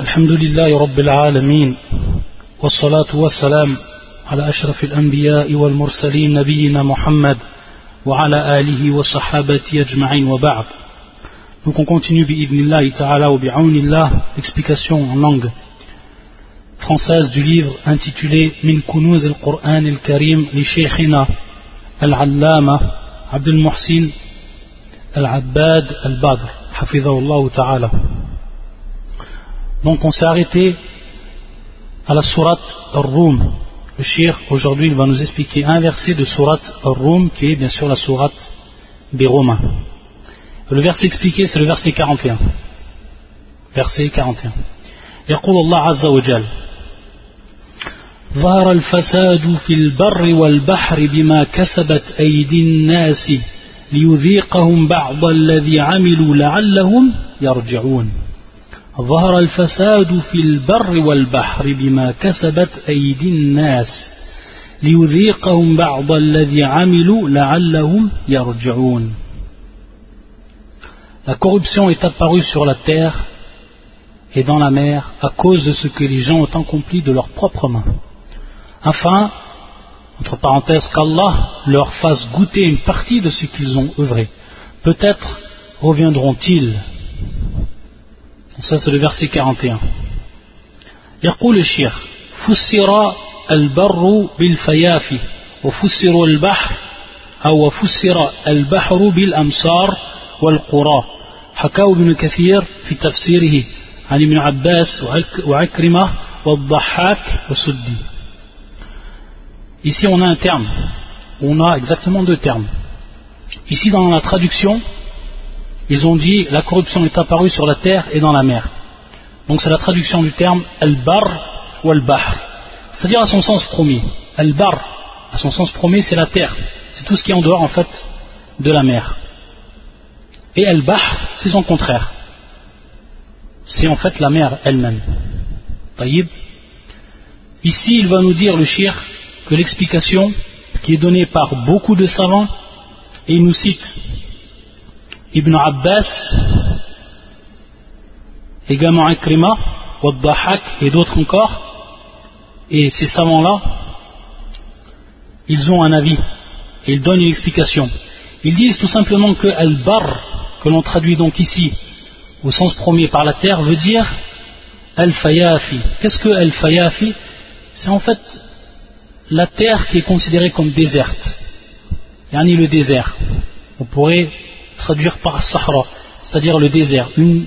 الحمد لله رب العالمين والصلاة والسلام على أشرف الأنبياء والمرسلين نبينا محمد وعلى آله وصحابته أجمعين وبعد. Donc on continue بإذن الله تعالى وبعون الله explication en langue française du livre intitulé من كنوز القرآن الكريم لشيخنا العلامة عبد المحسن العباد البدر حفظه الله تعالى Donc on s'est arrêté à la sourate Ar-Rum. Le shir, aujourd'hui, il va nous expliquer un verset de sourate Ar-Rum, qui est bien sûr la sourate des Romains. Le verset expliqué, c'est le verset 41. Verset 41. يقول الله عز وجل ظهر الفساد في البر والبحر بما كسبت أيدي الناس ليذيقهم بعض الذي عملوا لعلهم يرجعون ظهر الفساد في البر والبحر بما كسبت أيدي الناس ليذيقهم بعض الذي عملوا لعلهم يرجعون La corruption est apparue sur la terre et dans la mer à cause de ce que les gens ont accompli de leurs propres mains. Afin, entre parenthèses, qu'Allah leur fasse goûter une partie de ce qu'ils ont œuvré. Peut-être reviendront-ils ça c'est le verset 41 يقول الشيخ فسر البر بالفيافي وفسر البحر أو فسر البحر بالأمصار والقرى. حكاه ابن كثير في تفسيره عن ابن عباس وعكرمة والضحاك وسدي Ici on a un terme, on a exactement deux termes. Ici dans la traduction, ils ont dit la corruption est apparue sur la terre et dans la mer. Donc c'est la traduction du terme al-bar ou al-bahr. C'est-à-dire à son sens premier. Al-bar, à son sens premier, c'est la terre. C'est tout ce qui est en dehors en fait de la mer. Et al-bahr, c'est son contraire. C'est en fait la mer elle-même. Taïb. Ici, il va nous dire le shir que l'explication qui est donnée par beaucoup de savants, et il nous cite Ibn Abbas, également Akrima, Waddahak et d'autres encore, et ces savants-là, ils ont un avis ils donnent une explication. Ils disent tout simplement que Al-Bar, que l'on traduit donc ici au sens premier par la terre, veut dire Al-Fayafi. Qu'est-ce que Al-Fayafi? C'est en fait la terre qui est considérée comme déserte. Yani le désert. On pourrait traduire par Sahara, c'est-à-dire le désert, une,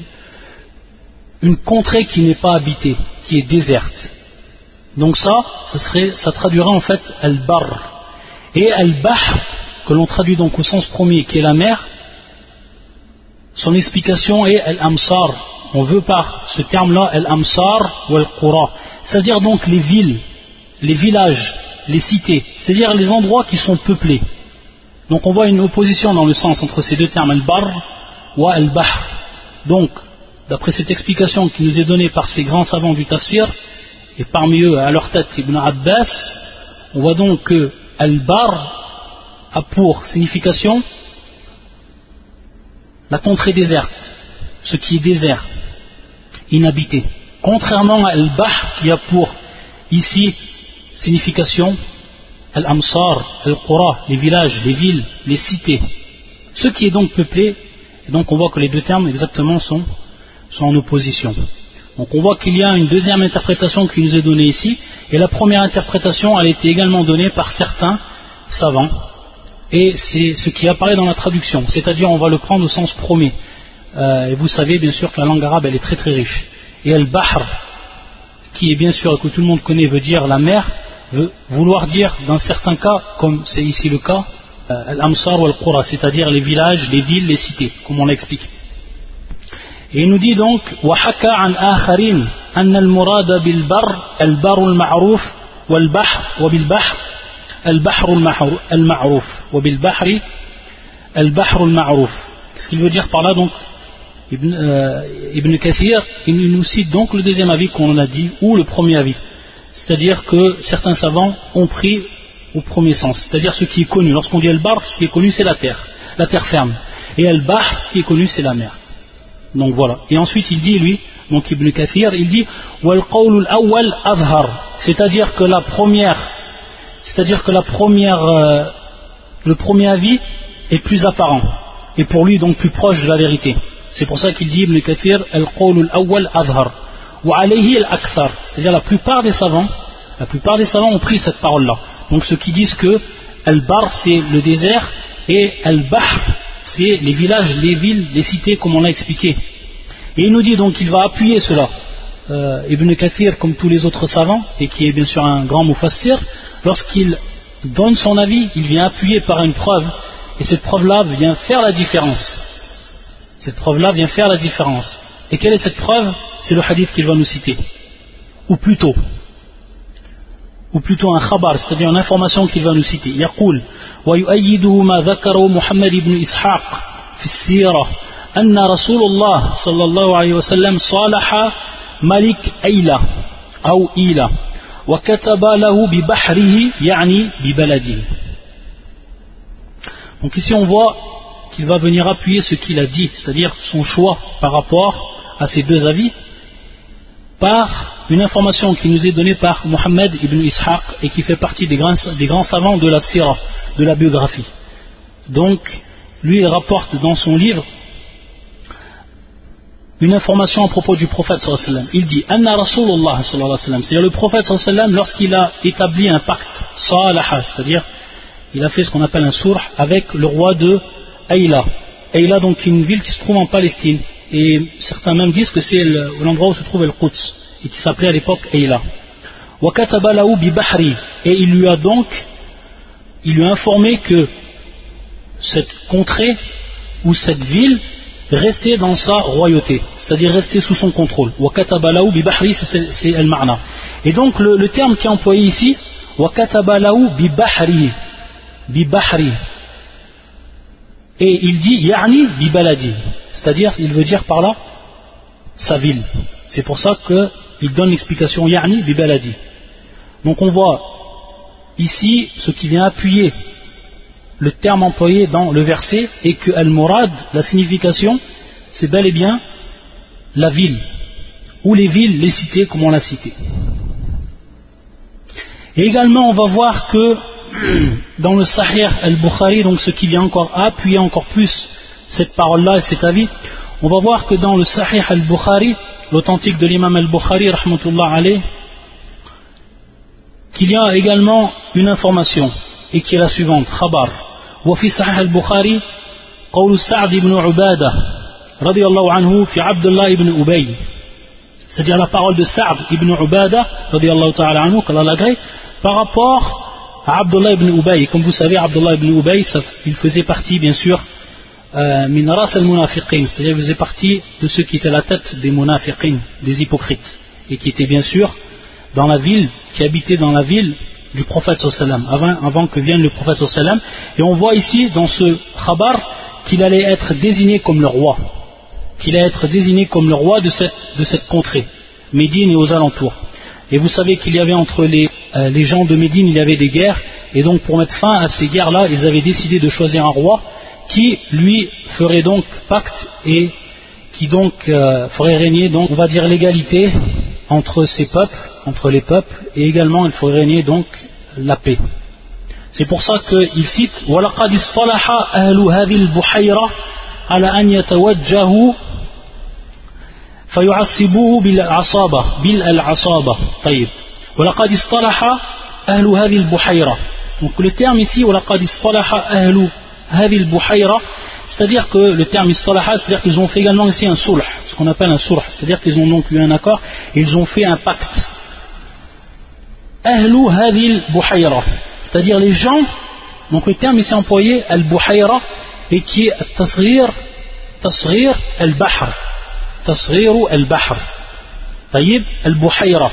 contrée qui n'est pas habitée, qui est déserte. Donc ça, ça, serait, traduira en fait al-bar. Et al-bahr, que l'on traduit donc au sens premier, qui est la mer, son explication est al-amsar. On veut par ce terme-là al-amsar ou al-qura. C'est-à-dire donc les villes, les villages, les cités, c'est-à-dire les endroits qui sont peuplés. Donc on voit une opposition dans le sens entre ces deux termes, al-bar ou al-bahr. Donc, d'après cette explication qui nous est donnée par ces grands savants du tafsir, et parmi eux à leur tête Ibn Abbas, on voit donc que al-bar a pour signification la contrée déserte, ce qui est désert, inhabité. Contrairement à al-bahr qui a pour ici signification Al-Amsar, Al-Qura, les villages, les villes, les cités. Ce qui est donc peuplé, et donc on voit que les deux termes exactement sont, sont en opposition. Donc on voit qu'il y a une deuxième interprétation qui nous est donnée ici, et la première interprétation elle a été également donnée par certains savants, et c'est ce qui apparaît dans la traduction, c'est-à-dire on va le prendre au sens premier. Euh, et vous savez bien sûr que la langue arabe elle est très très riche. Et Al-Bahr, qui est bien sûr que tout le monde connaît, veut dire la mer, veut vouloir dire dans certains cas, comme c'est ici le cas, al-amsar ou al-qura, c'est-à-dire les villages, les villes, les cités, comme on l'explique. Et il nous dit donc, وحكى عن آخرين أن المراد بالبر البر المعروف والبحر وبالبحر البحر المعروف وبالبحر البحر المعروف. Qu'est-ce qu'il veut dire par là donc Ibn, euh, Ibn Kathir, il nous cite donc le deuxième avis qu'on a dit, ou le premier avis. C'est-à-dire que certains savants ont pris au premier sens, c'est-à-dire ce qui est connu. Lorsqu'on dit al-bar, ce qui est connu c'est la terre, la terre ferme. Et al-bahr, ce qui est connu c'est la mer. Donc voilà. Et ensuite il dit lui, donc Ibn Kathir, il dit awwal c'est-à-dire que la première, c'est-à-dire que la première, euh, le premier avis est plus apparent et pour lui donc plus proche de la vérité. C'est pour ça qu'il dit Ibn Kathir al-qawl al-awwal azhar wa alayhi al-akthar, c'est-à-dire la plupart des savants, la plupart des savants ont pris cette parole-là. Donc ceux qui disent que al-bar c'est le désert et al-bahr c'est les villages, les villes, les cités comme on l'a expliqué. Et il nous dit donc qu'il va appuyer cela. Euh, Ibn Kathir, comme tous les autres savants, et qui est bien sûr un grand mufassir, lorsqu'il donne son avis, il vient appuyer par une preuve, et cette preuve-là vient faire la différence. Cette preuve-là vient faire la différence. Et quelle est cette preuve? C'est le hadith qu'il va nous citer. Ou plutôt, ou plutôt un khabar, c'est-à-dire une information qu'il va nous citer. يقول ويؤيده ما ذكره محمد بن إسحاق في السيرة أن رسول الله صلى الله عليه وسلم صالح ملك أيلة أو إيلة وكتب له ببحره يعني ببلده Donc ici on voit qu'il va venir appuyer ce qu'il a dit, c'est-à-dire son choix par rapport à ces deux avis, par une information qui nous est donnée par Mohammed ibn Ishaq et qui fait partie des grands, savants de la sira, de la biographie. Donc, lui rapporte dans son livre une information à propos du prophète sallallahu Il dit Anna Rasulullah sallallahu C'est-à-dire le prophète sallallahu lorsqu'il a établi un pacte salaha, c'est-à-dire il a fait ce qu'on appelle un surh avec le roi de Aïla. Aïla donc une ville qui se trouve en Palestine et certains même disent que c'est l'endroit où se trouve le Quds et qui s'appelait à l'époque Aïla. Et il lui a donc il lui a informé que cette contrée ou cette ville rester dans sa royauté, c'est-à-dire rester sous son contrôle. c'est al-ma'na. Et donc le, terme qui est employé ici, Et il dit ya'ni bibaladi, c'est-à-dire il veut dire par là sa ville. C'est pour ça qu'il donne l'explication ya'ni bibaladi. Donc on voit ici ce qui vient appuyer le terme employé dans le verset et que al-murad, la signification, c'est bel et bien la ville, ou les villes, les cités, comme on l'a cité. Et également, on va voir que dans le Sahih al-Bukhari, donc ce qui vient encore appuyer encore plus cette parole-là et cet avis, on va voir que dans le Sahih al-Bukhari, l'authentique de l'imam al-Bukhari, qu'il y a également une information, et qui est la suivante, khabar. وفي صحيح البخاري قول سعد بن عبادة رضي الله عنه في عبد الله بن أبي c'est-à-dire la parole de Sa'd ibn Ubada radiallahu ta'ala anhu qu'Allah l'agrée par rapport à Abdullah ibn Ubay comme vous savez Abdullah ibn Ubay il faisait partie bien sûr euh, min ras al-munafiqin c'est-à-dire il faisait partie de ceux qui étaient à la tête des munafiqin des hypocrites et qui étaient bien sûr dans la ville qui habitaient dans la ville du prophète sallam, avant, que vienne le prophète sallam. Et on voit ici dans ce khabar qu'il allait être désigné comme le roi, qu'il allait être désigné comme le roi de cette, de cette contrée, Médine et aux alentours. Et vous savez qu'il y avait entre les, euh, les, gens de Médine, il y avait des guerres, et donc pour mettre fin à ces guerres-là, ils avaient décidé de choisir un roi qui, lui, ferait donc pacte et qui donc euh, ferait régner, donc, on va dire, l'égalité entre ces peuples, entre les peuples, et également il ferait régner donc la paix. C'est pour ça qu'il cite وَلَقَدْ اصْطَلَحَ أَهْلُ هَذِي الْبُحَيْرَةِ على أن يتوجهوا فيعصبوه بالعصابة بالعصابة طيب ولقد اصطلح أهل هذه البحيرة donc le terme ici ولقد اصطلح أهل Havil Buhayra, c'est-à-dire que le terme istalaha, c'est-à-dire qu'ils ont fait également ici un sulh, ce qu'on appelle un sulh, c'est-à-dire qu'ils ont donc eu un accord, ils ont fait un pacte. Ahlu Havil Buhayra, c'est-à-dire les gens, donc le terme ici employé, Al-Buhayra, et qui est Tasrir, Tasrir Al-Bahr, Tasrir Al-Bahr, Taïb Al-Buhayra.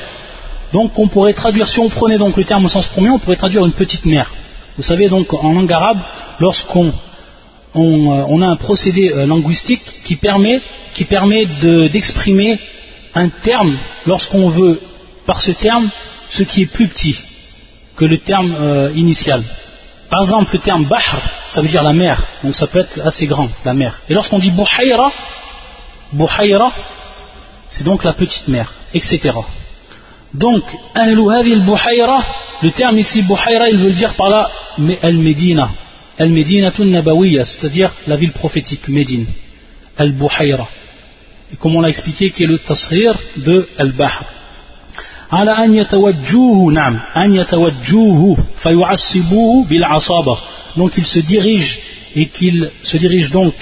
Donc on pourrait traduire, si on prenait donc le terme au sens premier, on pourrait traduire une petite mer. Vous savez donc en langue arabe, lorsqu'on euh, a un procédé euh, linguistique qui permet, d'exprimer un terme lorsqu'on veut, par ce terme, ce qui est plus petit que le terme euh, initial. Par exemple, le terme bahr, ça veut dire la mer, donc ça peut être assez grand, la mer. Et lorsqu'on dit buhayra, Buhayra, c'est donc la petite mer, etc. Donc, al-Buhayra, le terme ici Buhayra, il veut dire par là Al-Medina, Al-Medina Nabawiya, c'est-à-dire la ville prophétique, Médine, Al-Buhayra. Et comme on l'a expliqué, qui est le tasrir de Al-Bahr. على أن يتوجوه نعم أن يتوجوه فيعصبوه بالعصابة donc il se dirige et qu'il se dirige donc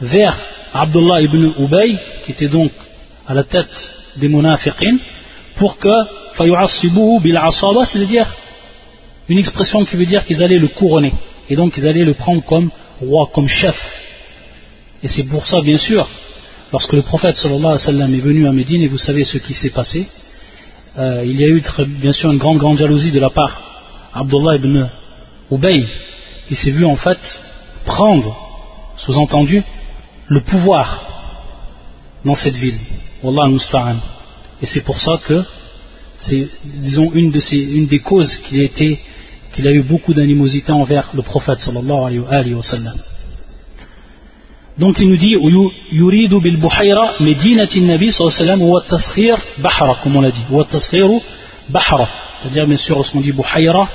vers Abdullah ibn Ubay qui était donc à la tête des munafiqin pour que bil c'est-à-dire une expression qui veut dire qu'ils allaient le couronner. Et donc ils allaient le prendre comme roi comme chef. Et c'est pour ça bien sûr lorsque le prophète sallallahu alayhi wa sallam est venu à Médine et vous savez ce qui s'est passé euh, il y a eu bien sûr une grande grande jalousie de la part Abdullah ibn Ubay qui s'est vu en fait prendre sous-entendu le pouvoir dans cette ville. Wallah musta'an et c'est pour ça que c'est disons une, des causes qu'il a, qu'il a eu beaucoup d'animosité envers le prophète sallallahu alayhi wa sallam. Donc il nous dit yuridu bil buhayra medinati nabi sallallahu wa wa bahra comme on l'a dit. Wa tasghiru bahra c'est-à-dire bien sûr lorsqu'on dit buhayra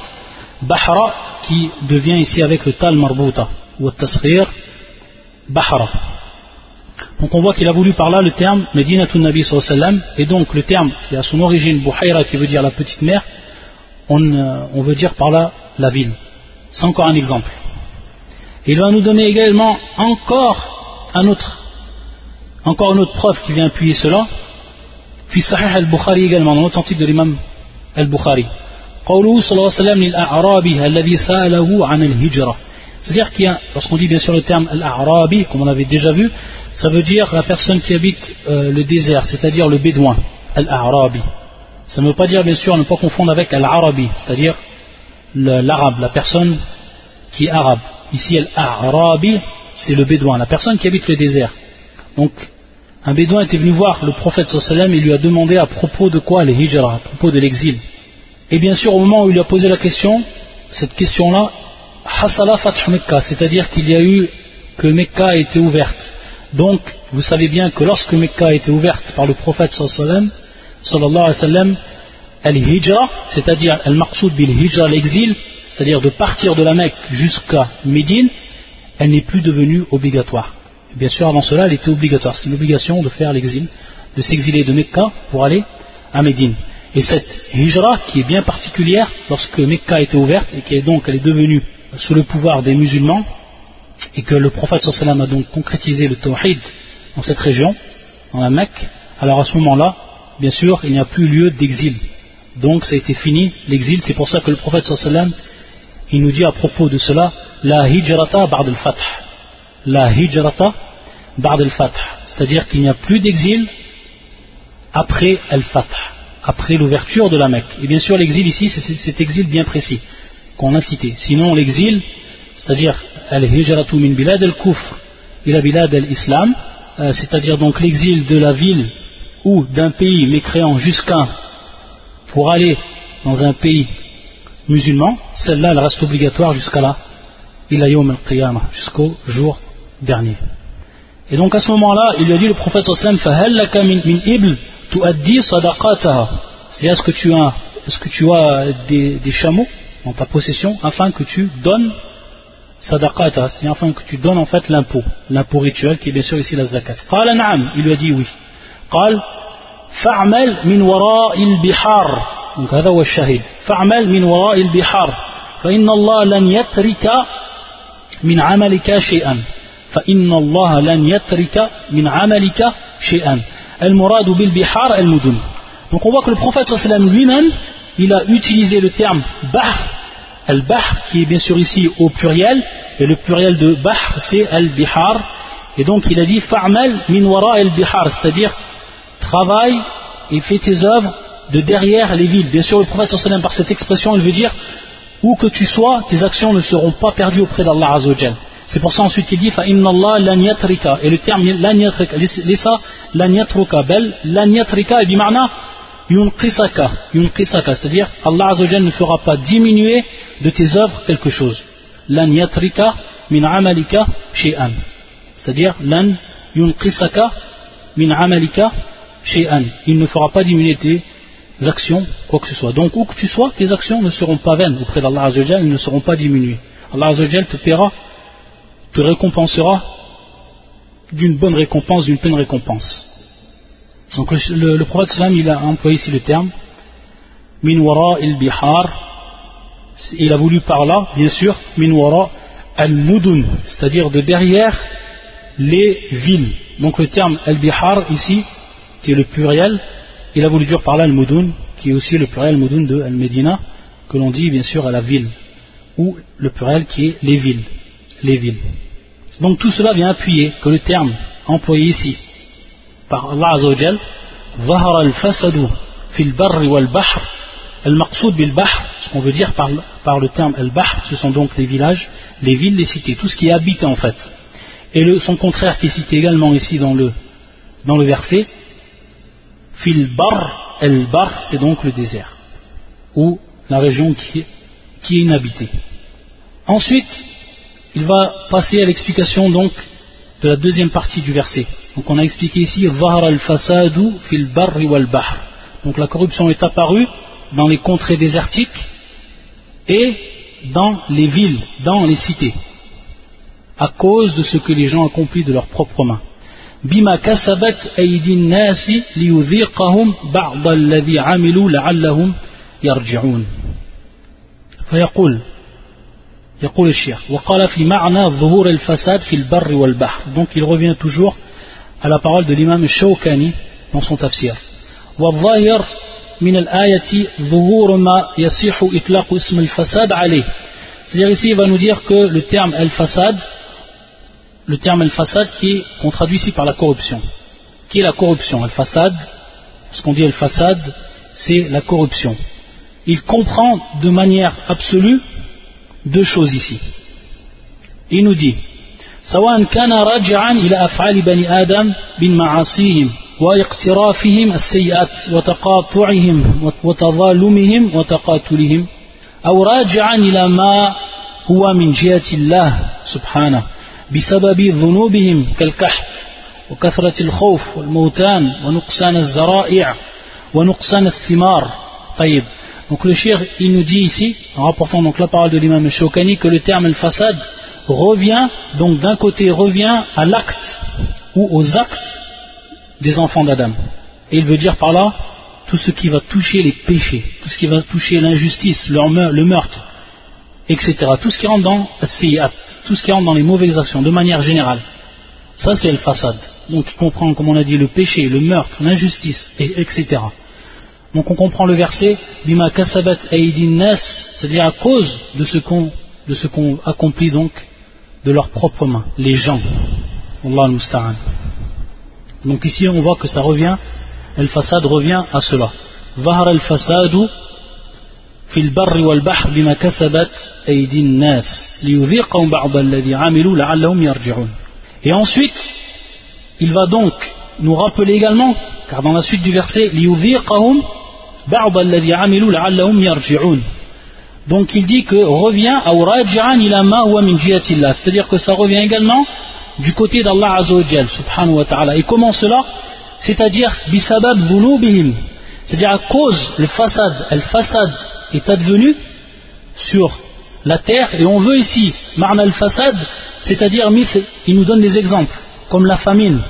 bahra qui devient ici avec le tal marbuta. Wa tasghir bahra donc on voit qu'il a voulu par là le terme Medinatun Nabi sallam et donc le terme qui a son origine Buhayra qui veut dire la petite mer on, euh, on veut dire par là la ville c'est encore un exemple il va nous donner également encore un autre, encore une autre preuve qui vient appuyer cela. Puis Sahih al-Bukhari également, dans l'authentique de l'imam al-Bukhari. C'est-à-dire qu'il y a, lorsqu'on dit bien sûr le terme al-A'rabi, comme on avait déjà vu, ça veut dire la personne qui habite euh, le désert, c'est-à-dire le bédouin, al-A'rabi. Ça ne veut pas dire bien sûr ne pas confondre avec al-Arabi, c'est-à-dire l'arabe, la personne qui est arabe. Ici, Al-Arabi, c'est le bédouin, la personne qui habite le désert. Donc, un bédouin était venu voir le prophète sallam et lui a demandé à propos de quoi le hijra, à propos de l'exil. Et bien sûr, au moment où il lui a posé la question, cette question-là, Hasala Fath Mekka, c'est-à-dire qu'il y a eu que Mekka a été ouverte. Donc, vous savez bien que lorsque Mekka a été ouverte par le prophète sallallahu alayhi wa sallam, al-hijra, c'est-à-dire al-maqsoud bil-hijra, l'exil, c'est-à-dire de partir de la Mecque jusqu'à Médine, elle n'est plus devenue obligatoire. bien sûr, avant cela, elle était obligatoire. C'est une obligation de faire l'exil, de s'exiler de Mecca pour aller à Médine. Et cette hijra, qui est bien particulière, lorsque Mecca a été ouverte, et qui est donc devenue sous le pouvoir des musulmans, et que le prophète sallam a donc concrétisé le tawhid dans cette région, dans la Mecque, alors à ce moment-là, bien sûr, il n'y a plus lieu d'exil. Donc ça a été fini, l'exil, c'est pour ça que le prophète sallam il nous dit à propos de cela la hijrata ba'd al-fath. La hijrata ba'd al-fath. C'est-à-dire qu'il n'y a plus d'exil après al-fath après l'ouverture de la Mecque. Et bien sûr l'exil ici c'est cet exil bien précis qu'on a cité. Sinon l'exil c'est-à-dire al-hijratu min bilad al-kufr ila bilad al-islam c'est-à-dire donc l'exil de la ville ou d'un pays mécréant jusqu'à pour aller dans un pays musulmans, celle-là elle reste obligatoire jusqu'à là, jusqu'au jour dernier. Et donc à ce moment-là, il lui a dit le prophète sallam c'est est-ce que tu as, est-ce que tu as des, des, chameaux en ta possession afin que tu donnes sadaqata, c'est afin que tu donnes en fait l'impôt, l'impôt rituel qui est bien sûr ici la zakat. il lui a dit oui. قال فاعمل من وراء البحار donc هذا هو الشاهد فاعمل من وراء البحار فإن الله لن يترك من عملك شيئا فإن الله لن يترك من عملك شيئا المراد بالبحار المدن donc on voit que le prophète lui-même il a utilisé le terme bahr Al-Bahr qui est bien sûr ici au pluriel, et le pluriel de Bahr c'est Al-Bihar, et donc il a dit Fa'mal min wara al-Bihar, c'est-à-dire travaille et fais tes œuvres de derrière les villes. Bien sûr, le prophète sallam par cette expression, il veut dire où que tu sois, tes actions ne seront pas perdues auprès d'Allah Azzawajal. C'est pour ça ensuite qu'il dit Fa'inna Allah lan yatrika, et le terme lan yatrika, laissa bel lanyatrika, et bimarna yunqisaka, yunqisaka, c'est-à-dire Allah Azzawajal ne fera pas diminuer de tes œuvres quelque chose. Lan yatrika min amalika she'an. C'est-à-dire lan yunqisaka min amalika. Il ne fera pas diminuer tes actions, quoi que ce soit. Donc où que tu sois, tes actions ne seront pas vaines auprès d'Allah Azzawajal, elles ne seront pas diminuées. Allah Azzawajal te paiera, te récompensera d'une bonne récompense, d'une pleine récompense. Donc le, prophète sallam, il a employé ici le terme min wara il bihar. Il a voulu par là, bien sûr, min wara al mudun, c'est-à-dire de derrière les villes. Donc le terme al bihar ici, qui est le pluriel, il a voulu dire par là al mudun, qui est aussi le pluriel mudun de al medina, que l'on dit bien sûr à la ville, ou le pluriel qui est les villes, les villes. Donc tout cela vient appuyer que le terme employé ici par Allah Azzawajal, ظهر الفسد في البر والبحر المقصود بالبحر ce qu'on veut dire par, par le terme al-bahr ce sont donc les villages les villes les cités tout ce qui est habité en fait et le, son contraire qui est cité également ici dans le, dans le verset fil bar al-bar c'est donc le désert ou la région qui est, qui est inhabitée ensuite il va passer à l'explication donc de la deuxième partie du verset. Donc on a expliqué ici al-fasadu fil barri wal bahr. Donc la corruption est apparue dans les contrées désertiques et dans les villes, dans les cités, à cause de ce que les gens accomplissent de leurs propres mains. Bima kasabat aydin nasi liyudhiqahum ba'd alladhi amilu la'allahum yarji'un. فيقول يقول الشيخ وقال في معنى ظهور الفساد في البر والبحر donc il revient toujours à la parole de l'imam Shawkani dans son tafsir والظاهر من الآية ظهور ما يصح إطلاق اسم الفساد عليه c'est-à-dire ici il va nous dire que le terme el-fasad le terme el-fasad qui est qu'on traduit ici par la corruption qui est la corruption el-fasad ce qu'on dit el-fasad c'est la corruption il comprend de manière absolue deux choses ici. Il nous dit سواء كان راجعا إلى أفعال بني آدم من معاصيهم واقترافهم السيئات وتقاطعهم وتظالمهم وتقاتلهم أو راجعا إلى ما هو من جهة الله سبحانه بسبب ذنوبهم كالكحك وكثرة الخوف والموتان ونقصان الزرائع ونقصان الثمار طيب Donc le shir, il nous dit ici, en rapportant donc la parole de l'imam Shokani, que le terme al-fasad revient, donc d'un côté revient à l'acte ou aux actes des enfants d'Adam. Et il veut dire par là tout ce qui va toucher les péchés, tout ce qui va toucher l'injustice, le meurtre, etc. Tout ce qui rentre dans tout ce qui rentre dans les mauvaises actions, de manière générale. Ça c'est le fasad. Donc il comprend, comme on a dit, le péché, le meurtre, l'injustice, etc. Donc on comprend le verset bima kasabat c'est-à-dire à cause de ce qu'on qu'on accomplit donc de leurs propres mains, les gens. Allah al Donc ici on voit que ça revient, el fasad revient à cela. Vahar al fasadu fil barri wal bahr bima kasabat nas liyudhiqahum ba'd alladhi amilu la'allahum yarji'un. Et ensuite, il va donc nous rappeler également, car dans la suite du verset, liyudhiqahum donc il dit que revient c'est-à-dire que ça revient également du côté d'Allah Azzawajal subhanahu wa ta'ala. Et comment cela? C'est-à-dire bisabab c'est-à-dire à cause le fasad le fasad est advenu sur la terre et on veut ici marna al fasad c'est-à-dire il nous donne des exemples comme la famine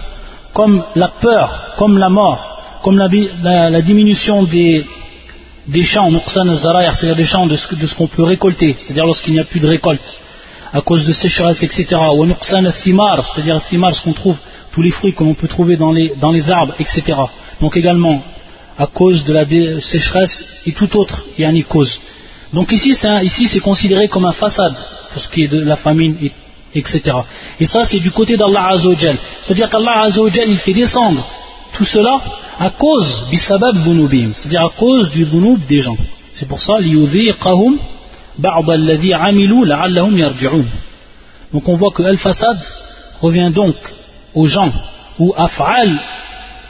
comme la peur comme la mort comme la, diminution des, des champs, c'est-à-dire des champs de ce, qu'on peut récolter, c'est-à-dire lorsqu'il n'y a plus de récolte, à cause de sécheresse, etc. Ou c'est-à-dire ce qu'on trouve, tous les fruits que l'on peut trouver dans les, dans les arbres, etc. Donc également, à cause de la sécheresse et tout autre, il y a une cause. Donc ici, c'est considéré comme un façade, pour ce qui est de la famine, etc. Et ça, c'est du côté d'Allah Azzawajal. C'est-à-dire qu'Allah Azzawajal, il fait descendre tout cela à cause bisabab dhunubim, c'est-à-dire à cause du dhunub des gens. C'est pour ça liyudhiqahum ba'd alladhi amilu la'allahum yarji'un. Donc on voit que al-fasad revient donc aux gens ou af'al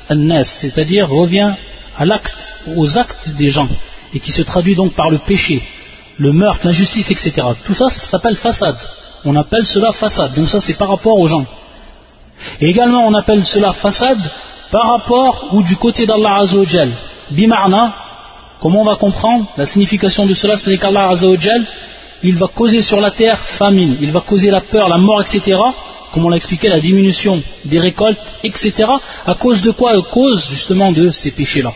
an-nas, c'est-à-dire revient à l'acte, aux actes des gens et qui se traduit donc par le péché, le meurtre, l'injustice, etc. Tout ça, ça s'appelle fasad. On appelle cela fasad. Donc ça c'est par rapport aux gens. Et également on appelle cela fasad par rapport ou du côté d'Allah Azzawajal. Bimarna, comment on va comprendre La signification de cela, c'est qu'Allah Azzawajal, il va causer sur la terre famine, il va causer la peur, la mort, etc. Comme on l'a expliqué, la diminution des récoltes, etc. À cause de quoi? À cause justement de ces péchés-là.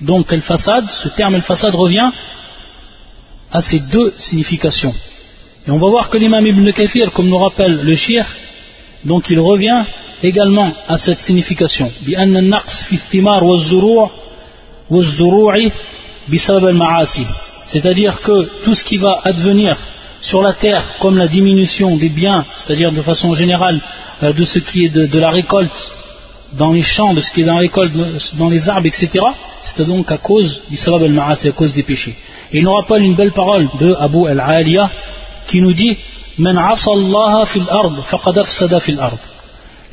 Donc, El-Fassad, ce terme El-Fassad revient à ces deux significations. Et on va voir que l'imam Ibn Kathir, comme nous rappelle le shir, donc il revient également à cette signification. C'est-à-dire que tout ce qui va advenir sur la terre, comme la diminution des biens, c'est-à-dire de façon générale euh, de ce qui est de, la récolte dans les champs, de ce qui est dans la récolte, dans les arbres, etc., c'est donc à cause à cause des péchés. Et il nous rappelle une belle parole de Abu al-Aliya qui nous dit « Man fil ard, faqad afsada fil ard »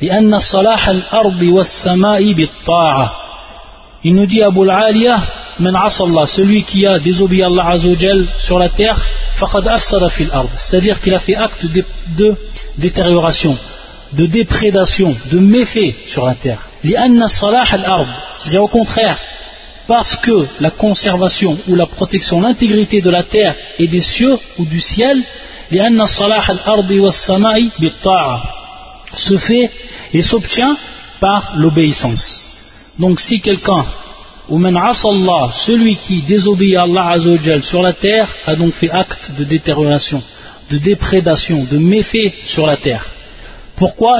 لأن صلاح الأرض والسماء بالطاعة Il nous dit Abu al-Aliya من عصى الله celui qui a désobéi Allah Azzawajal sur la terre فقد أفسد في الأرض c'est-à-dire qu'il a fait acte de, de détérioration de déprédation, de méfait sur la terre. لأن صلاح الأرض c'est-à-dire au contraire parce que la conservation ou la protection, l'intégrité de la terre et des cieux ou du ciel se fait et s'obtient par l'obéissance. Donc si quelqu'un, ou celui qui désobéit à Allah sur la terre, a donc fait acte de détérioration, de déprédation, de méfait sur la terre. Pourquoi?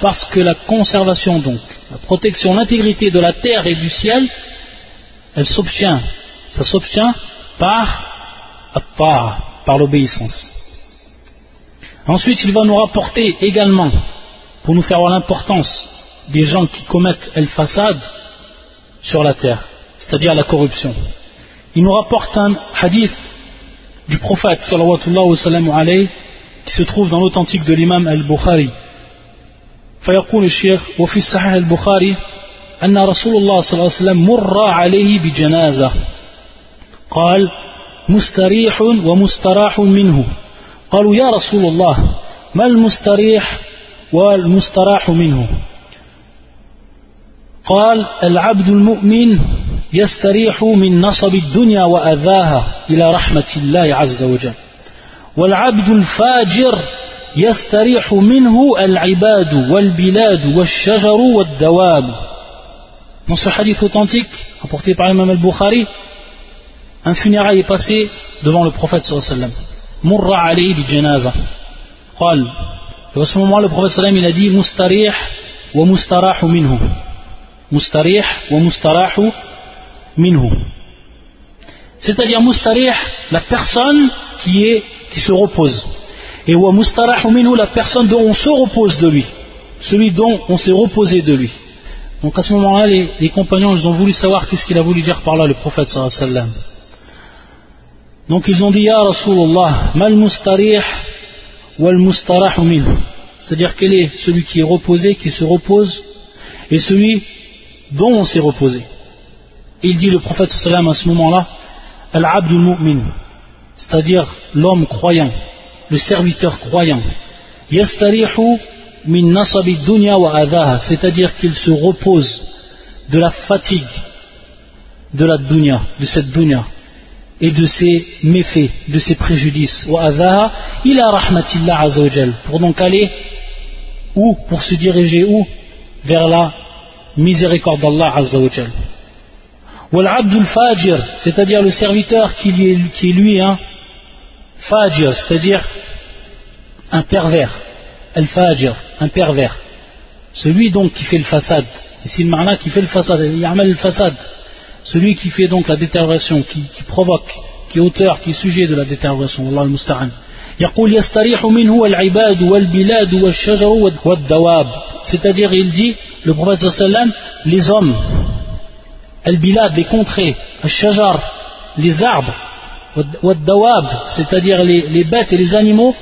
Parce que la conservation donc, la protection, l'intégrité de la terre et du ciel, elle s'obtient, ça s'obtient par l'obéissance. Ensuite, il va nous rapporter également, pour nous faire voir l'importance des gens qui commettent el façade sur la terre, c'est-à-dire la corruption. Il nous rapporte un hadith du prophète sallallahu alayhi qui se trouve dans l'authentique de l'imam al-Bukhari. فيقول الشيخ وفي الصحيح البخاري أن رسول الله صلى الله عليه وسلم مر عليه بجنازة قال مستريح ومستراح منه قالوا يا رسول الله ما المستريح والمستراح منه؟ قال العبد المؤمن يستريح من نصب الدنيا وأذاها إلى رحمة الله عز وجل. والعبد الفاجر يستريح منه العباد والبلاد والشجر والدواب. Dans ce hadith authentique, rapporté par l'imam al-Bukhari, un funérail est passé devant le prophète sallallahu alayhi wa sallam. Murra alayhi bi janaza. Et à ce moment, le prophète sallallahu il a dit Mustarih wa mustarahu minhu. Mustarih wa mustarahu minhu. C'est-à-dire mustarih, la personne qui, est, qui se repose. Et wa mustarahu minhu, la personne dont on se repose de lui. Celui dont on s'est reposé de lui. Donc à ce moment-là, les, les, compagnons, ils ont voulu savoir qu'est-ce qu'il a voulu dire par là, le prophète sallallahu alayhi wa sallam. Donc ils ont dit Ya Rasulallah, mal mustarih wal mustarah C'est-à-dire quel est celui qui est reposé, qui se repose, et celui dont on s'est reposé? il dit le prophète sallam à ce moment-là, Al-Abdul Mu'min, c'est-à-dire l'homme croyant, le serviteur croyant. Yastarihu min nasabi dunya wa adaha, c'est-à-dire qu'il se repose de la fatigue de la dunya, de cette dunya et de ses méfaits, de ses préjudices. il a rahmatillah azawajal. Pour donc aller où Pour se diriger où? Vers la miséricorde d'Allah azawajal. Wal fajir, c'est-à-dire le serviteur qui est, lui un fajir, c'est-à-dire un pervers. Al-fajir, un pervers. Celui donc qui fait le façade. Ici le marna qui fait le façade, il a le façade celui qui fait donc la détérioration, qui, provoque, qui est auteur, qui est sujet de la détérioration, Allah al-Musta'an. c'est-à-dire il dit le prophète sallam les hommes al-bilad les contrées les arbres c'est-à-dire les, bêtes et les animaux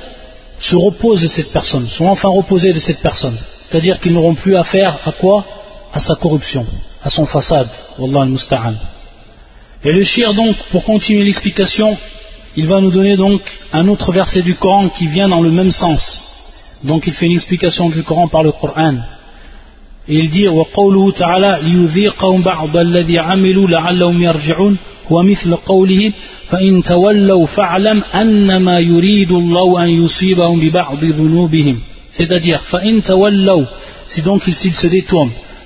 se reposent de cette personne sont enfin reposés de cette personne. C'est-à-dire qu'ils n'auront plus affaire à quoi? À sa corruption à son façade. Wallah al-Musta'an. Et le shir donc, pour continuer l'explication, il va nous donner donc un autre verset du Coran qui vient dans le même sens. Donc il fait une explication du Coran par le Coran. Et il dit وقوله تعالى ليذيقهم بعض الذي عملوا لعلهم يرجعون هو مثل قوله فإن تولوا فاعلم أنما يريد الله أن يصيبهم ببعض ذنوبهم c'est-à-dire فإن تولوا si donc s'ils se détournent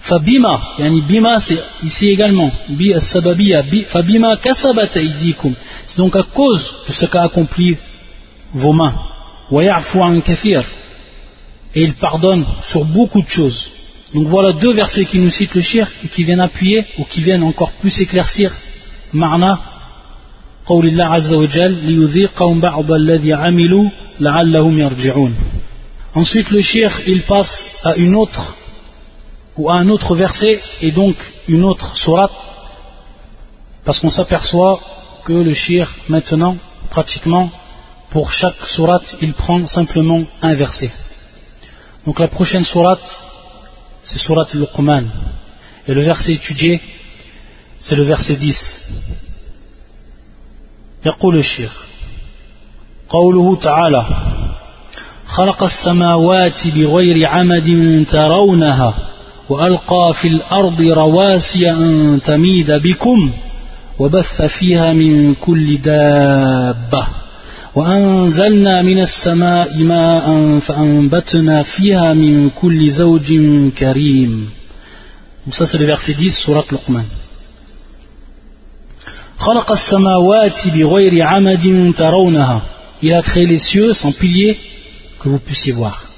فبما يعني بما c'est ici également bi السببية فبما كسبت أيديكم c'est donc à cause de ce qu'a accompli vos mains et il pardonne sur beaucoup de choses. Donc voilà deux versets qui nous citent le shirk et qui viennent appuyer ou qui viennent encore plus éclaircir marna Ensuite le shirk il passe à une autre ou à un autre verset et donc une autre sourate parce qu'on s'aperçoit que le shirk maintenant pratiquement pour chaque sourate, il prend simplement un verset. Donc la prochaine sourate, c'est sourate Luqman. Et le verset étudié, c'est le verset 10. يقول الشيخ قوله تعالى خلق السماوات بغير عمد ترونها وألقى في الأرض رواسي أن تميد بكم وبث فيها من كل دابة وأنزلنا من السماء ماء فأنبتنا فيها من كل زوج كريم ça c'est verset 10 surat Luqman. خلق السماوات بغير عمد ترونها Il a créé les cieux sans piliers que vous puissiez voir.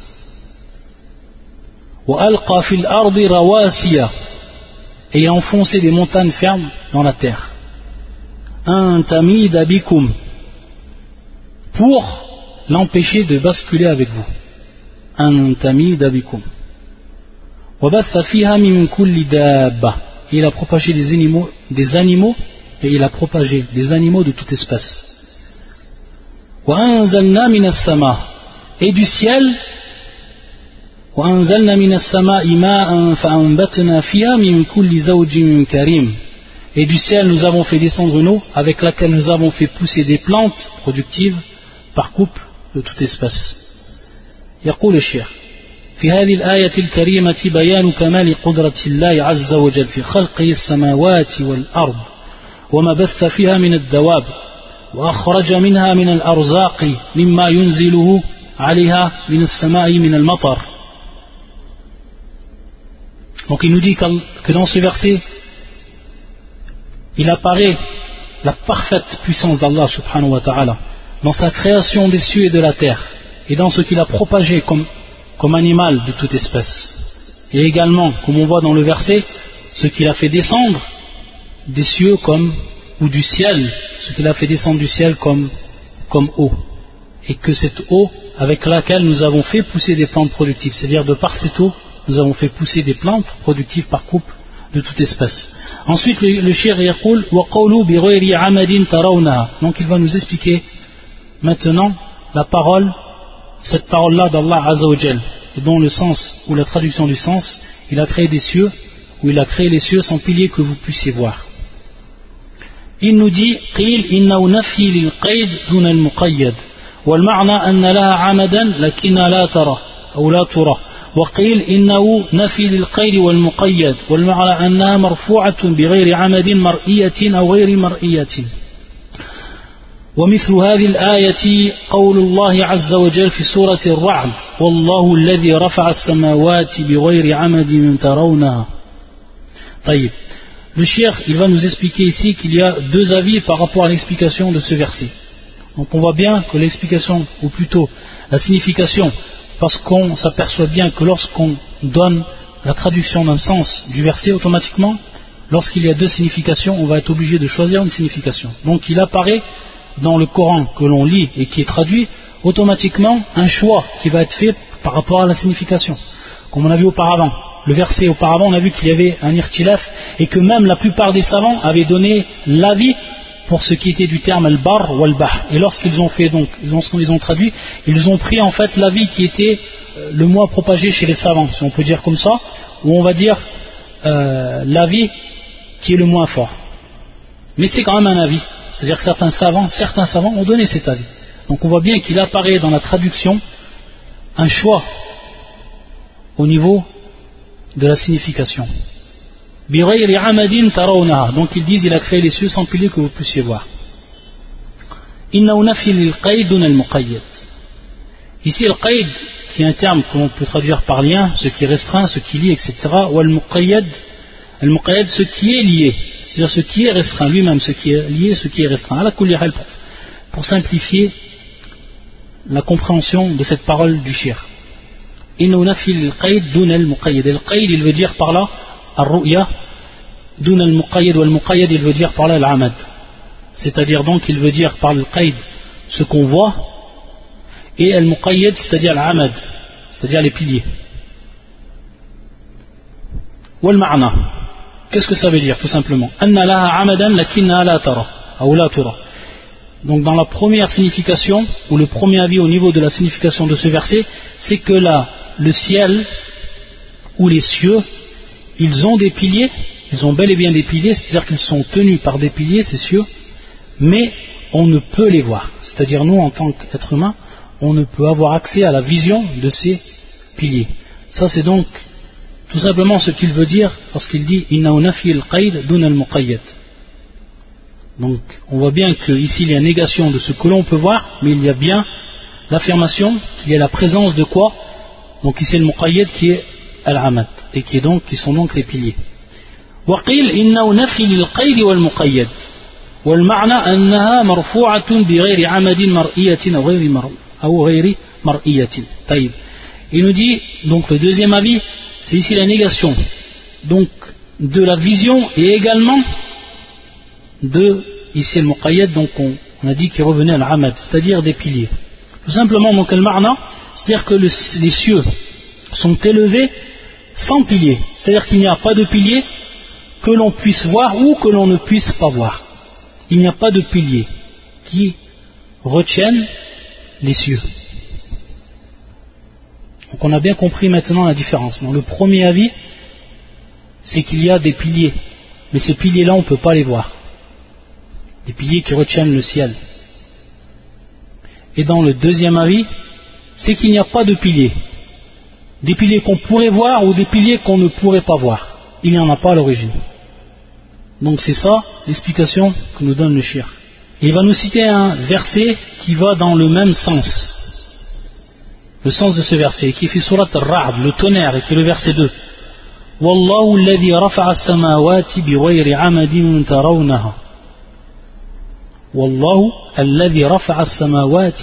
et enfoncer des montagnes fermes dans la terre. Pour l'empêcher de basculer avec vous. Il a propagé des animaux, des animaux et il a propagé des animaux de toute espèce. Et du ciel et du ciel nous avons fait descendre une eau avec laquelle nous avons fait pousser des plantes productives par couple de toute espèce. يقول الشيخ في هذه الآية الكريمة بيان كمال قدرة الله عز وجل في خلقه السماوات والأرض وما بث فيها من الدواب وأخرج منها من الأرزاق مما ينزله عليها من السماء من المطر Donc il nous dit que dans ce verset, il apparaît la parfaite puissance d'Allah subhanahu wa ta'ala dans sa création des cieux et de la terre, et dans ce qu'il a propagé comme, animal de toute espèce. Et également, comme on voit dans le verset, ce qu'il a fait descendre des cieux comme, ou du ciel, ce qu'il a fait descendre du ciel comme, comme eau. Et que cette eau avec laquelle nous avons fait pousser des plantes productives, c'est-à-dire de par cette eau, nous avons fait pousser des plantes productives par couple de toute espèce. Ensuite, le, le shir Donc il va nous expliquer Maintenant, la parole, cette parole-là d'Allah Azzawajal, et dont le sens, ou la traduction du sens, il a créé des cieux, ou il a créé les cieux sans pilier que vous puissiez voir. Il nous dit, قيل إنه نفي للقيد دون المقيد والمعنى أن لها عمدا لكنها لا ترى أو لا ترى وقيل إنه نفي للقيد والمقيد والمعنى أنها مرفوعة بغير عمد مرئية أو غير مرئية ومثل هذه الآية قول الله عز وجل في سورة الرعد والله الذي رفع السماوات بغير عمد ترونها طيب Le cheikh, il va nous expliquer ici qu'il y a deux avis par rapport à l'explication de ce verset. Donc on voit bien que l'explication, ou plutôt la signification, parce qu'on s'aperçoit bien que lorsqu'on donne la traduction d'un sens du verset, automatiquement, lorsqu'il y a deux significations, on va être obligé de choisir une signification. Donc il apparaît dans le Coran que l'on lit et qui est traduit, automatiquement un choix qui va être fait par rapport à la signification, comme on a vu auparavant. Le verset auparavant, on a vu qu'il y avait un irtilaf et que même la plupart des savants avaient donné l'avis pour ce qui était du terme al-bar ou al-bah. Et lorsqu'ils ont fait donc, ils ont, ils ont traduit, ils ont pris en fait l'avis qui était euh, le moins propagé chez les savants, si on peut dire comme ça, ou on va dire euh, l'avis qui est le moins fort. Mais c'est quand même un avis. C'est-à-dire que certains savants, certains savants ont donné cet avis. Donc on voit bien qu'il apparaît dans la traduction un choix au niveau de la signification. Donc ils disent il a créé les cieux sans pilier que vous puissiez voir. Ici, le qaid, qui est un terme qu'on peut traduire par lien, ce qui est restreint, ce qui lie, etc. Ou al-muqayyad, ce qui est lié, c'est-à-dire ce qui est restreint lui-même, ce qui est lié, ce qui est restreint. Pour simplifier la compréhension de cette parole du shir. dun al-muqayyad. Al-qaid, il veut dire par là, al-ru'ya, dun al-muqayyad, ou al-muqayyad, il veut dire par là al-amad. C'est-à-dire donc, il veut dire par le qaid ce qu'on voit, et al-muqayyad, c'est-à-dire al-amad, c'est-à-dire les piliers. Wal-ma'na. Qu'est-ce que ça veut dire, tout simplement amadan la tara. Donc dans la première signification, ou le premier avis au niveau de la signification de ce verset, c'est que là, le ciel ou les cieux, ils ont des piliers, ils ont bel et bien des piliers, c'est-à-dire qu'ils sont tenus par des piliers, ces cieux, mais on ne peut les voir. C'est-à-dire nous, en tant qu'êtres humains, on ne peut avoir accès à la vision de ces piliers. Ça, c'est donc tout simplement ce qu'il veut dire lorsqu'il dit al-muqayyad. Donc on voit bien qu'ici il y a négation de ce que l'on peut voir, mais il y a bien l'affirmation qu'il y a la présence de quoi? Donc ici le muqayyad qui est al-amad, et qui, est donc, qui sont donc les piliers. وقيل إنه نفي للقيد والمقيد والمعنى أنها مرفوعة بغير عمد مرئية أو غير مر أو غير مرئية طيب Il nous dit, donc le deuxième avis, c'est ici la négation donc de la vision et également de, ici le muqayyad, donc on, a dit qu'il revenait à l'amad, c'est-à-dire des piliers. Tout simplement, donc al-marna, c'est-à-dire que les cieux sont élevés sans piliers, c'est-à-dire qu'il n'y a pas de piliers que l'on puisse voir ou que l'on ne puisse pas voir. Il n'y a pas de piliers qui retiennent les cieux. Donc on a bien compris maintenant la différence. Dans le premier avis, c'est qu'il y a des piliers, mais ces piliers-là, on ne peut pas les voir des piliers qui retiennent le ciel. Et dans le deuxième avis, c'est qu'il n'y a pas de piliers. Des piliers qu'on pourrait voir ou des piliers qu'on ne pourrait pas voir. Il n'y en a pas à l'origine. Donc c'est ça l'explication que nous donne le shir. il va nous citer un verset qui va dans le même sens. Le sens de ce verset, qui fait surat al-Ra'd, le tonnerre, et qui est le verset 2. Wallahu alladhi rafa'a as-samawati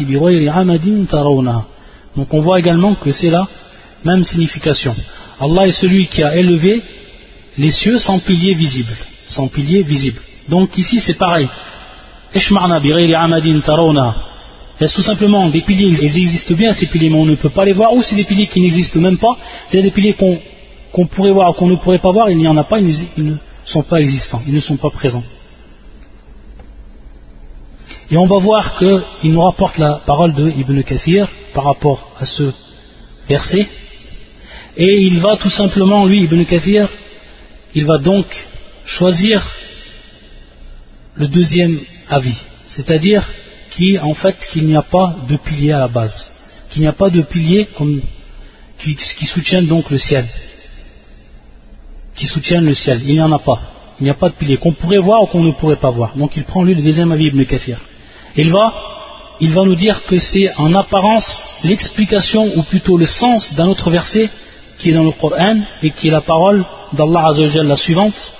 bighayri amadin tarawnaha. Donc on voit également que c'est la même signification. Allah est celui qui a élevé les cieux sans piliers visibles. Sans. Donc ici c'est pareil. Est-ce tout simplement des piliers, ils existent bien ces piliers, mais on ne peut pas les voir, ou c'est des piliers qui n'existent même pas, c'est des piliers qu'on pourrait voir, qu'on ne pourrait pas voir, il n'y en a pas, ils ne sont pas existants, ils ne sont pas présents. Et on va voir qu'il nous rapporte la parole de Ibn Kathir par rapport à ce verset. Et il va tout simplement, lui, Ibn Kathir, il va donc choisir le deuxième avis. C'est-à-dire qui, en fait, qu'il n'y a pas de pilier à la base. Qu'il n'y a pas de pilier qui, qui soutiennent donc le ciel. Qui soutiennent le ciel. Il n'y en a pas. Il n'y a pas de pilier qu'on pourrait voir ou qu'on ne pourrait pas voir. Donc il prend lui le deuxième avis Ibn Kathir il il va nous dire que c'est en apparence l'explication, ou plutôt le sens d'un autre verset qui est dans le Coran et qui est la parole d'Allah Azzawajal, la suivante.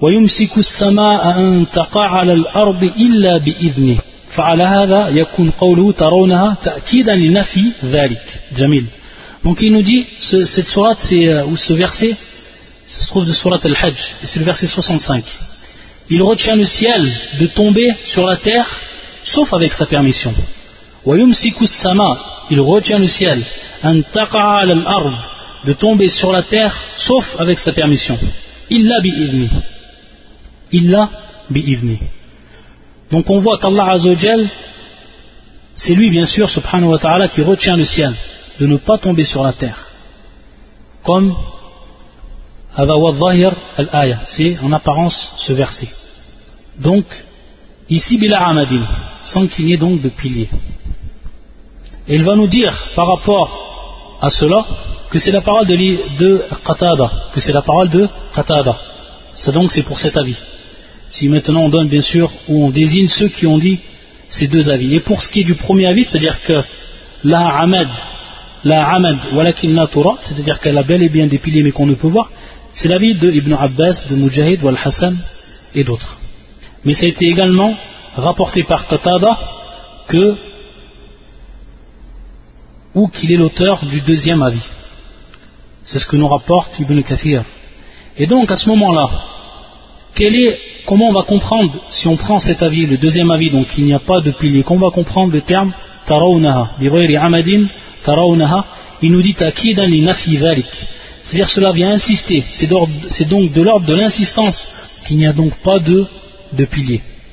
ويمسك السماء أن تقع على الأرض إلا بإذنه فعلى هذا يكون قوله ترونها تأكيدا لنفي ذلك جميل donc il nous dit ce, cette sourate c'est, euh, ou ce verset ça se trouve de sourate al-Hajj et c'est le verset 65 il retient le ciel de tomber sur la terre sauf avec sa permission ويمسك السماء il retient le ciel, de tomber sur la terre, sauf avec sa permission. Illa bi'idni. Illa bi'idni. Donc on voit qu'Allah Azzawajal, c'est lui bien sûr, subhanahu wa ta'ala, qui retient le ciel, de ne pas tomber sur la terre. Comme al-aya, c'est en apparence ce verset. Donc, ici Bila Amadin, sans qu'il n'y ait donc de piliers. Et il va nous dire par rapport à cela que c'est la parole de, de Qatada, que c'est la parole de Qatada. Ça donc c'est pour cet avis. Si maintenant on donne bien sûr, ou on désigne ceux qui ont dit ces deux avis. Et pour ce qui est du premier avis, c'est-à-dire que la Ahmad, la Ahmad, walakin Torah, c'est-à-dire qu'elle a bel et bien des piliers mais qu'on ne peut voir, c'est l'avis de Ibn Abbas, de Mujahid, Wal Hassan et d'autres. Mais ça a été également rapporté par Qatada que, ou qu'il est l'auteur du deuxième avis. C'est ce que nous rapporte Ibn Kathir. Et donc à ce moment-là, comment on va comprendre, si on prend cet avis, le deuxième avis, donc il n'y a pas de pilier, comment on va comprendre le terme tarawnaha, amadin, tarawnaha, il nous dit takidan li nafi C'est-à-dire cela vient insister, c'est donc de l'ordre de l'insistance qu'il n'y a donc pas de, de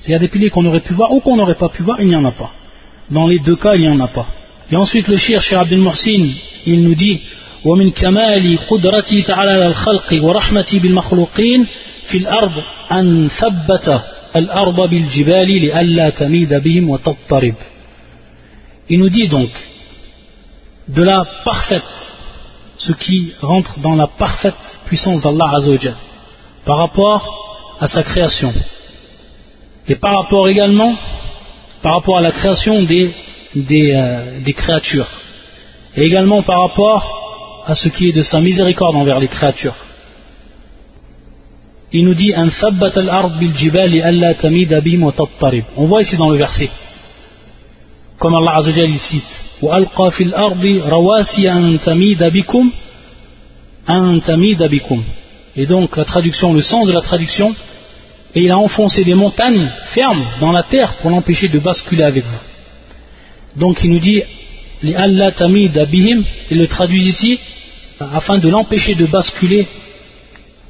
y a des piliers qu'on aurait pu voir ou qu'on n'aurait pas pu voir, il n'y en a pas. Dans les deux cas, il n'y en a pas. Et ensuite le shir, Cheikh Abdel Morsin, il nous dit ومن كمال قدرته تعالى على الخلق ورحمته بالمخلوقين في الأرض أن ثبت الأرض بالجبال لئلا تميد بهم وتضطرب Il nous dit donc de la parfaite, ce qui rentre dans la parfaite puissance d'Allah Azzawajal par rapport à sa création et par rapport également par rapport à la création des, des, euh, des créatures. Et également par rapport à ce qui est de sa miséricorde envers les créatures. Il nous dit on voit ici dans le verset comme Allah Azza wa cite et donc la traduction le sens de la traduction et il a enfoncé des montagnes fermes dans la terre pour l'empêcher de basculer avec vous donc il nous dit il le traduit ici afin de l'empêcher de basculer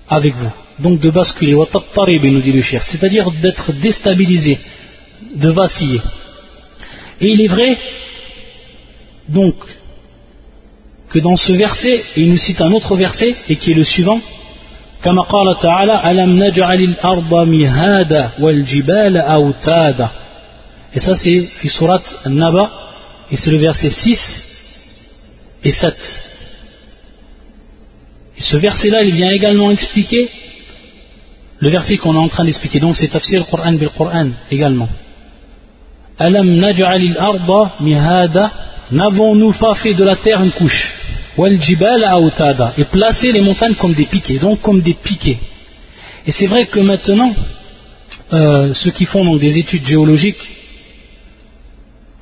avec vous donc de basculer, nous dit le cher, c'est-à-dire d'être déstabilisé, de vaciller. Et il est vrai, donc, que dans ce verset, il nous cite un autre verset, et qui est le suivant, كما قال تعالى ألم نجعل الأرض مهادا والجبال أوتادا et ça c'est surat Naba et c'est le verset 6 et 7 et ce verset là il vient également expliquer le verset qu'on est en train d'expliquer, donc c'est tafsir Qur'an bil Qur'an également. Alam naj'alil arda mihada, n'avons-nous pas fait de la terre une couche? Wal jibal autada, et placer les montagnes comme des piquets, donc comme des piquets. Et c'est vrai que maintenant, euh, ceux qui font donc des études géologiques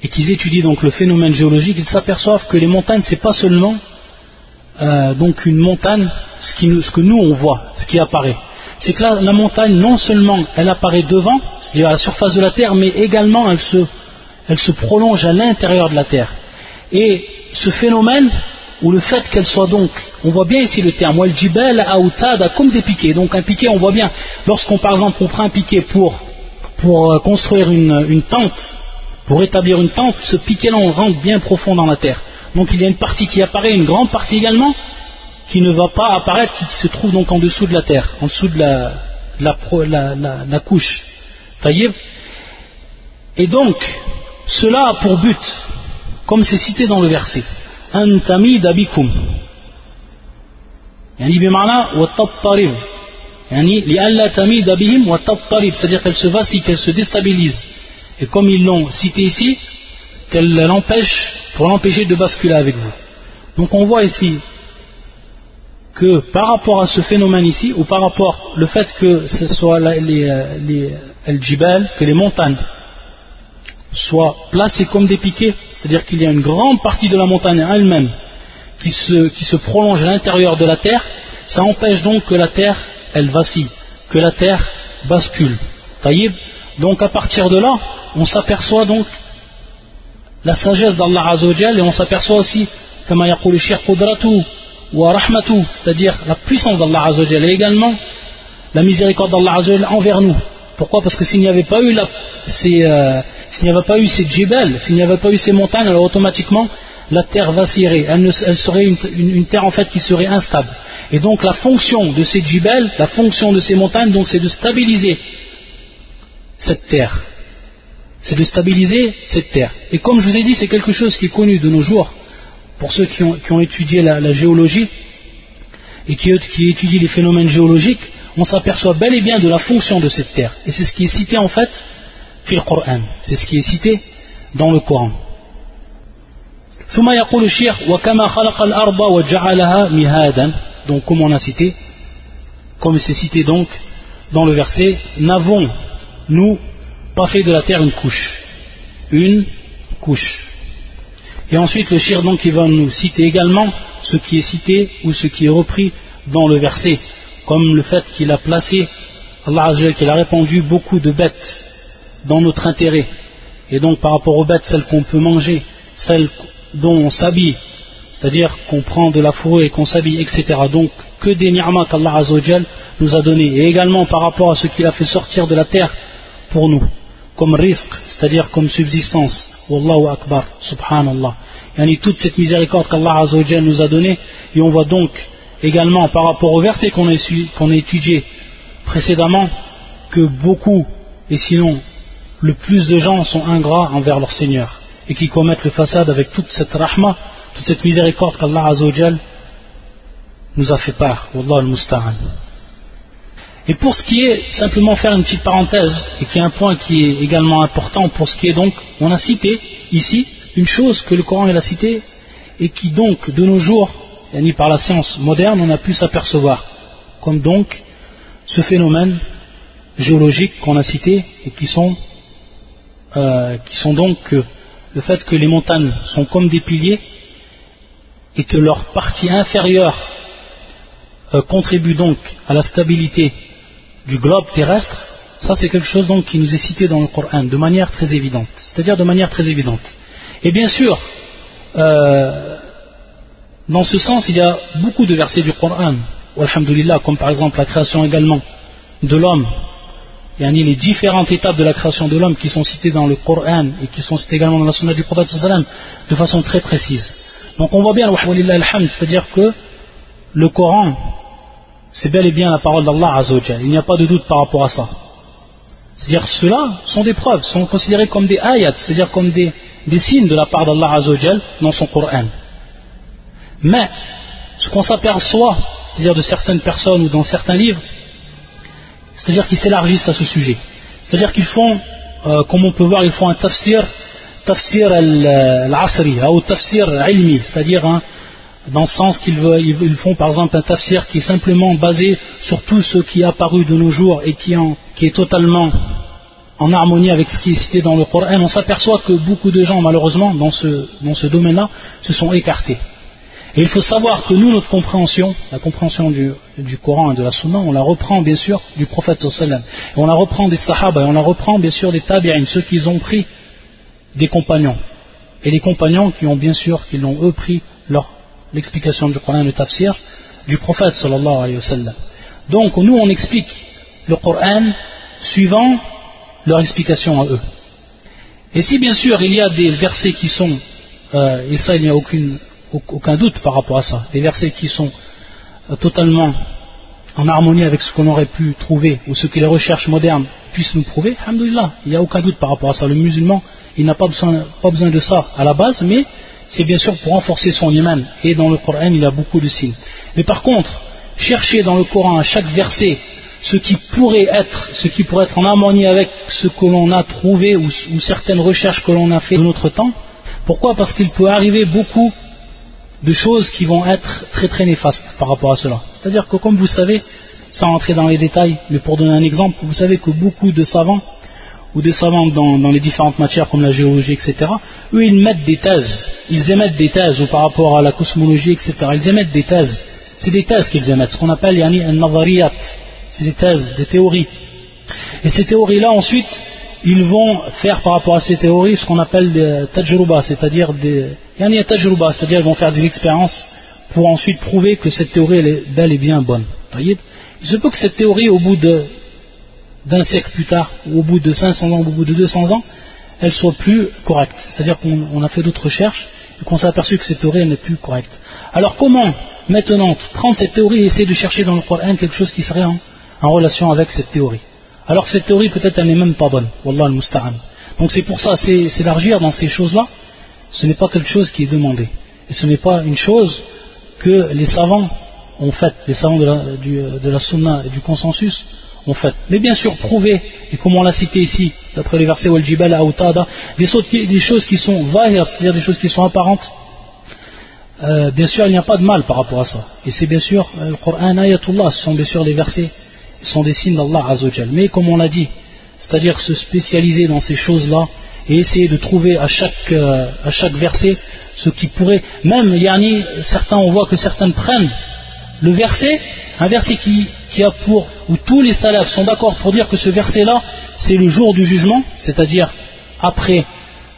et qui étudient donc le phénomène géologique, ils s'aperçoivent que les montagnes, c'est pas seulement euh, donc une montagne, ce, ce que nous on voit, ce qui apparaît c'est que la, montagne, non seulement elle apparaît devant, c'est-à-dire à la surface de la terre, mais également elle se, prolonge à l'intérieur de la terre. Et ce phénomène, ou le fait qu'elle soit donc, on voit bien ici le terme, wal jibal autada, comme des piquets. Donc un piquet, on voit bien, lorsqu'on par exemple on prend un piquet pour, euh, construire une tente, pour établir une tente, ce piquet-là rentre bien profond dans la terre. Donc il y a une partie qui apparaît, une grande partie également, qui ne va pas apparaître, qui se trouve donc en dessous de la terre, en dessous de la, la, la. Et donc, cela a pour but, comme c'est cité dans le verset, Antami dabikum. c'est-à-dire qu'elle se vacille, qu'elle se déstabilise. Et comme ils l'ont cité ici, qu'elle l'empêche, pour l'empêcher de basculer avec vous. Donc on voit ici que par rapport à ce phénomène ici, ou par rapport au fait que ce soit les, euh, les, que les montagnes, soient placés comme des piquets, c'est-à-dire qu'il y a une grande partie de la montagne elle-même qui se, qui se prolonge à l'intérieur de la terre, ça empêche donc que la terre, elle vacille, que la terre bascule. Taïb. Donc à partir de là, on s'aperçoit donc la sagesse d'Allah Azzawajal et on s'aperçoit aussi, comme le c'est-à-dire la puissance d'Allah Azzawajal et également la miséricorde d'Allah Azzawajal envers nous. Pourquoi? Parce que s'il n'y avait pas eu ces, euh, s'il n'y avait pas eu ces djibel, s'il n'y avait pas eu ces montagnes, alors automatiquement la terre vacillerait, elle, elle serait une, terre en fait qui serait instable. Et donc la fonction de ces djibel, la fonction de ces montagnes, c'est de stabiliser cette terre. C'est de stabiliser cette terre. Et comme je vous ai dit, c'est quelque chose qui est connu de nos jours, pour ceux qui ont, étudié la, géologie et qui, étudient les phénomènes géologiques, on s'aperçoit bel et bien de la fonction de cette terre. Et c'est ce qui est cité en fait. C'est ce qui est cité dans le Coran. donc comme on a cité comme c'est cité donc dans le verset n'avons nous pas fait de la terre une couche une couche et ensuite le shir donc il va nous citer également ce qui est cité ou ce qui est repris dans le verset comme le fait qu'il a placé Allah qu'il a répandu beaucoup de bêtes dans notre intérêt et donc par rapport aux bêtes celles qu'on peut manger celles dont on s'habille, c'est-à-dire qu'on prend de la fourrure et qu'on s'habille, etc. Donc, que des ni'mas qu'Allah nous a donné. Et également par rapport à ce qu'il a fait sortir de la terre pour nous, comme risque, c'est-à-dire comme subsistance. Wallahu Akbar, subhanallah. a toute cette miséricorde qu'Allah nous a donnée, et on voit donc également par rapport au verset qu'on a, étudié précédemment, que beaucoup, et sinon le plus de gens sont ingrats envers leur Seigneur et qui commettent le façade avec toute cette rahma, toute cette miséricorde qu'Allah nous a fait part. Wallah al-Musta'an. Et pour ce qui est, simplement faire une petite parenthèse, et qui est un point qui est également important pour ce qui est donc, on a cité ici une chose que le Coran a cité, et qui donc, de nos jours, ni par la science moderne, on a pu s'apercevoir, comme donc ce phénomène géologique qu'on a cité, et qui sont, euh, qui sont donc le fait que les montagnes sont comme des piliers et que leur partie inférieure euh, contribue donc à la stabilité du globe terrestre, ça c'est quelque chose donc qui nous est cité dans le Coran de manière très évidente, c'est-à-dire de manière très évidente. Et bien sûr, euh, dans ce sens, il y a beaucoup de versets du Coran, comme par exemple la création également de l'homme yani les différentes étapes de la création de l'homme qui sont citées dans le Coran et qui sont citées également dans la sunna du prophète de façon très précise. Donc on voit bien, c'est-à-dire que le Coran, c'est bel et bien la parole d'Allah Azzawajal. Il n'y a pas de doute par rapport à ça. C'est-à-dire ceux-là sont des preuves, sont considérés comme des ayats, c'est-à-dire comme des, signes de la part d'Allah Azzawajal dans son Coran. Mais ce qu'on s'aperçoit, c'est-à-dire de certaines personnes ou dans certains livres, c'est-à-dire qu'ils s'élargissent à ce sujet. C'est-à-dire qu'ils font, euh, comme on peut voir, ils font un tafsir, tafsir al-asri, ou tafsir ilmi, c'est-à-dire hein, dans le sens qu'ils ils font par exemple un tafsir qui est simplement basé sur tout ce qui est apparu de nos jours et qui, qui est totalement en harmonie avec ce qui est cité dans le Coran, on s'aperçoit que beaucoup de gens, malheureusement, dans ce, domaine-là, se sont écartés. Et il faut savoir que nous, notre compréhension, la compréhension du, Coran et de la Sunna, on la reprend bien sûr du prophète sallam. On la reprend des sahaba, et on la reprend bien sûr des tabi'in, ceux qui ont pris des compagnons. Et les compagnons qui ont bien sûr, qui l'ont eux pris l'explication du Coran le tafsir du prophète sallallahu. Donc nous on explique le Coran suivant leur explication à eux. Et si bien sûr il y a des versets qui sont, euh, et ça il n'y a aucun doute par rapport à ça. Des versets qui sont euh, totalement en harmonie avec ce qu'on aurait pu trouver ou ce que les recherches modernes puissent nous prouver, alhamdoulilah, il n'y a aucun doute par rapport à ça. Le musulman, il n'a pas besoin, pas besoin de ça à la base, mais c'est bien sûr pour renforcer son iman. Et dans le Coran, il y a beaucoup de signes. Mais par contre, chercher dans le Coran à chaque verset ce qui pourrait être, ce qui pourrait être en harmonie avec ce que l'on a trouvé ou, ou certaines recherches que l'on a fait de notre temps. Pourquoi? Parce qu'il peut arriver beaucoup de choses qui vont être très très néfastes par rapport à cela. C'est-à-dire que comme vous savez, sans entrer dans les détails, mais pour donner un exemple, vous savez que beaucoup de savants ou des savants dans, les différentes matières comme la géologie, etc., eux ils mettent des thèses, ils émettent des thèses ou par rapport à la cosmologie, etc., ils émettent des thèses, c'est des thèses qu'ils émettent, ce qu'on appelle yani, un c'est des thèses, des théories. Et ces théories-là ensuite, ils vont faire par rapport à ces théories ce qu'on appelle des tajruba, c'est-à-dire des yani, tajruba, c'est-à-dire ils vont faire des expériences pour ensuite prouver que cette théorie est bel et bien bonne. Il se peut que cette théorie, au bout d'un siècle plus tard, ou au bout de 500 ans, ou au bout de 200 ans, elle soit plus correcte. C'est-à-dire qu'on a fait d'autres recherches et qu'on s'est aperçu que cette théorie n'est plus correcte. Alors comment maintenant prendre cette théorie et essayer de chercher dans le Coran quelque chose qui serait en, relation avec cette théorie? Alors que cette théorie peut-être n'est même pas bonne. Wallah al-musta'an. Donc c'est pour ça, s'élargir dans ces choses-là, ce n'est pas quelque chose qui est demandé. Et ce n'est pas une chose que les savants ont fait, les savants de la, du, de la sunna et du consensus ont fait. Mais bien sûr, prouver, et comme on l'a cité ici, d'après les versets Wal Jibal Autada, des, des choses qui sont vahir, c'est-à-dire des choses qui sont apparentes, euh, bien sûr, il n'y a pas de mal par rapport à ça. Et c'est bien sûr, euh, le Coran, ayatullah, ce sont bien sûr les versets, ce sont des signes d'Allah Azzawajal. Mais comme on l'a dit, c'est-à-dire se spécialiser dans ces choses-là et essayer de trouver à chaque, euh, à chaque verset ce qui pourrait, même yani, certains, on voit que certains prennent le verset, un verset qui, a pour, où tous les salafs sont d'accord pour dire que ce verset-là, c'est le jour du jugement, c'est-à-dire après,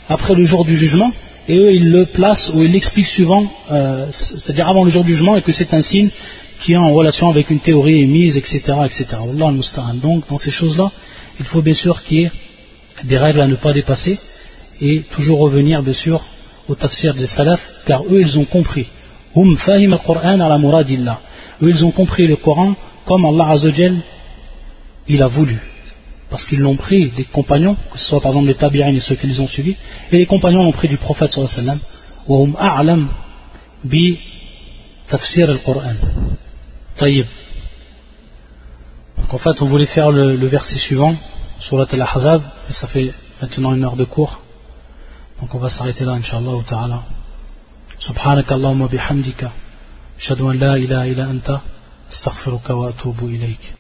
après le jour du jugement, et eux ils le placent ou ils l'expliquent suivant, euh, c'est-à-dire avant le jour du jugement, et que c'est un signe qui est en relation avec une théorie émise, etc. etc. Donc dans ces choses-là, il faut bien sûr qu'il y ait des règles à ne pas dépasser, et toujours revenir bien sûr au tafsir des salaf, car eux ils ont compris. Hum. Eux ils ont compris le Coran comme Allah Azzawajal il a voulu. Parce qu'ils l'ont pris des compagnons, que ce soit par exemple les tabi'in et ceux qui les ont suivis, et les compagnons l'ont pris du prophète sallallahu alayhi wa sallam. hum a'lam bi tafsir al-Qur'an. Tayyib. Donc en fait on voulait faire le, le verset suivant, surat al-Ahzab, et ça fait maintenant une heure de cours. Donc on va s'arrêter là, Inch'Allah ta'ala. سبحانك اللهم وبحمدك أشهد أن لا إله إلا أنت أستغفرك وأتوب إليك.